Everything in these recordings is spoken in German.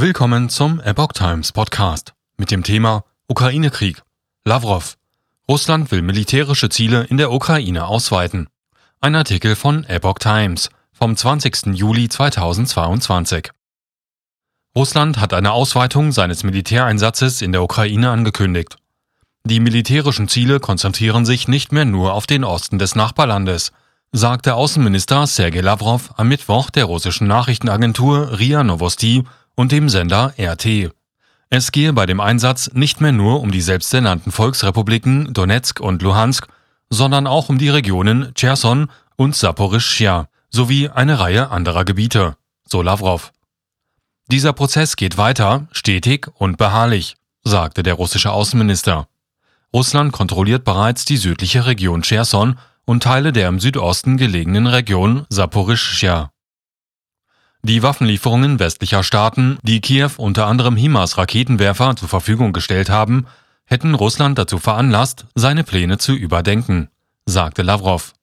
Willkommen zum Epoch Times Podcast mit dem Thema Ukraine-Krieg. Lavrov. Russland will militärische Ziele in der Ukraine ausweiten. Ein Artikel von Epoch Times vom 20. Juli 2022. Russland hat eine Ausweitung seines Militäreinsatzes in der Ukraine angekündigt. Die militärischen Ziele konzentrieren sich nicht mehr nur auf den Osten des Nachbarlandes, sagte Außenminister Sergei Lavrov am Mittwoch der russischen Nachrichtenagentur RIA Novosti und dem Sender RT. Es gehe bei dem Einsatz nicht mehr nur um die selbsternannten Volksrepubliken Donetsk und Luhansk, sondern auch um die Regionen Cherson und Saporischschja sowie eine Reihe anderer Gebiete, so Lavrov. Dieser Prozess geht weiter, stetig und beharrlich, sagte der russische Außenminister. Russland kontrolliert bereits die südliche Region Cherson und Teile der im Südosten gelegenen Region Saporischschja. Die Waffenlieferungen westlicher Staaten, die Kiew unter anderem HIMARS-Raketenwerfer zur Verfügung gestellt haben, hätten Russland dazu veranlasst, seine Pläne zu überdenken, sagte Lavrov.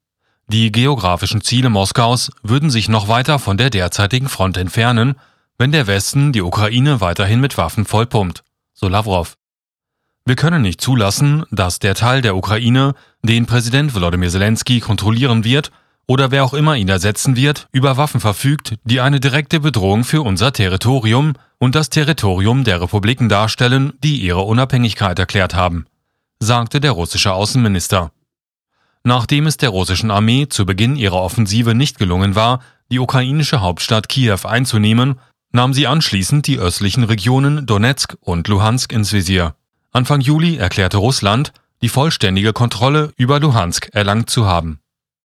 Die geografischen Ziele Moskaus würden sich noch weiter von der derzeitigen Front entfernen, wenn der Westen die Ukraine weiterhin mit Waffen vollpumpt, so Lavrov. Wir können nicht zulassen, dass der Teil der Ukraine, den Präsident Volodymyr Zelensky kontrollieren wird, oder wer auch immer ihn ersetzen wird, über Waffen verfügt, die eine direkte Bedrohung für unser Territorium und das Territorium der Republiken darstellen, die ihre Unabhängigkeit erklärt haben, sagte der russische Außenminister. Nachdem es der russischen Armee zu Beginn ihrer Offensive nicht gelungen war, die ukrainische Hauptstadt Kiew einzunehmen, nahm sie anschließend die östlichen Regionen Donetsk und Luhansk ins Visier. Anfang Juli erklärte Russland, die vollständige Kontrolle über Luhansk erlangt zu haben.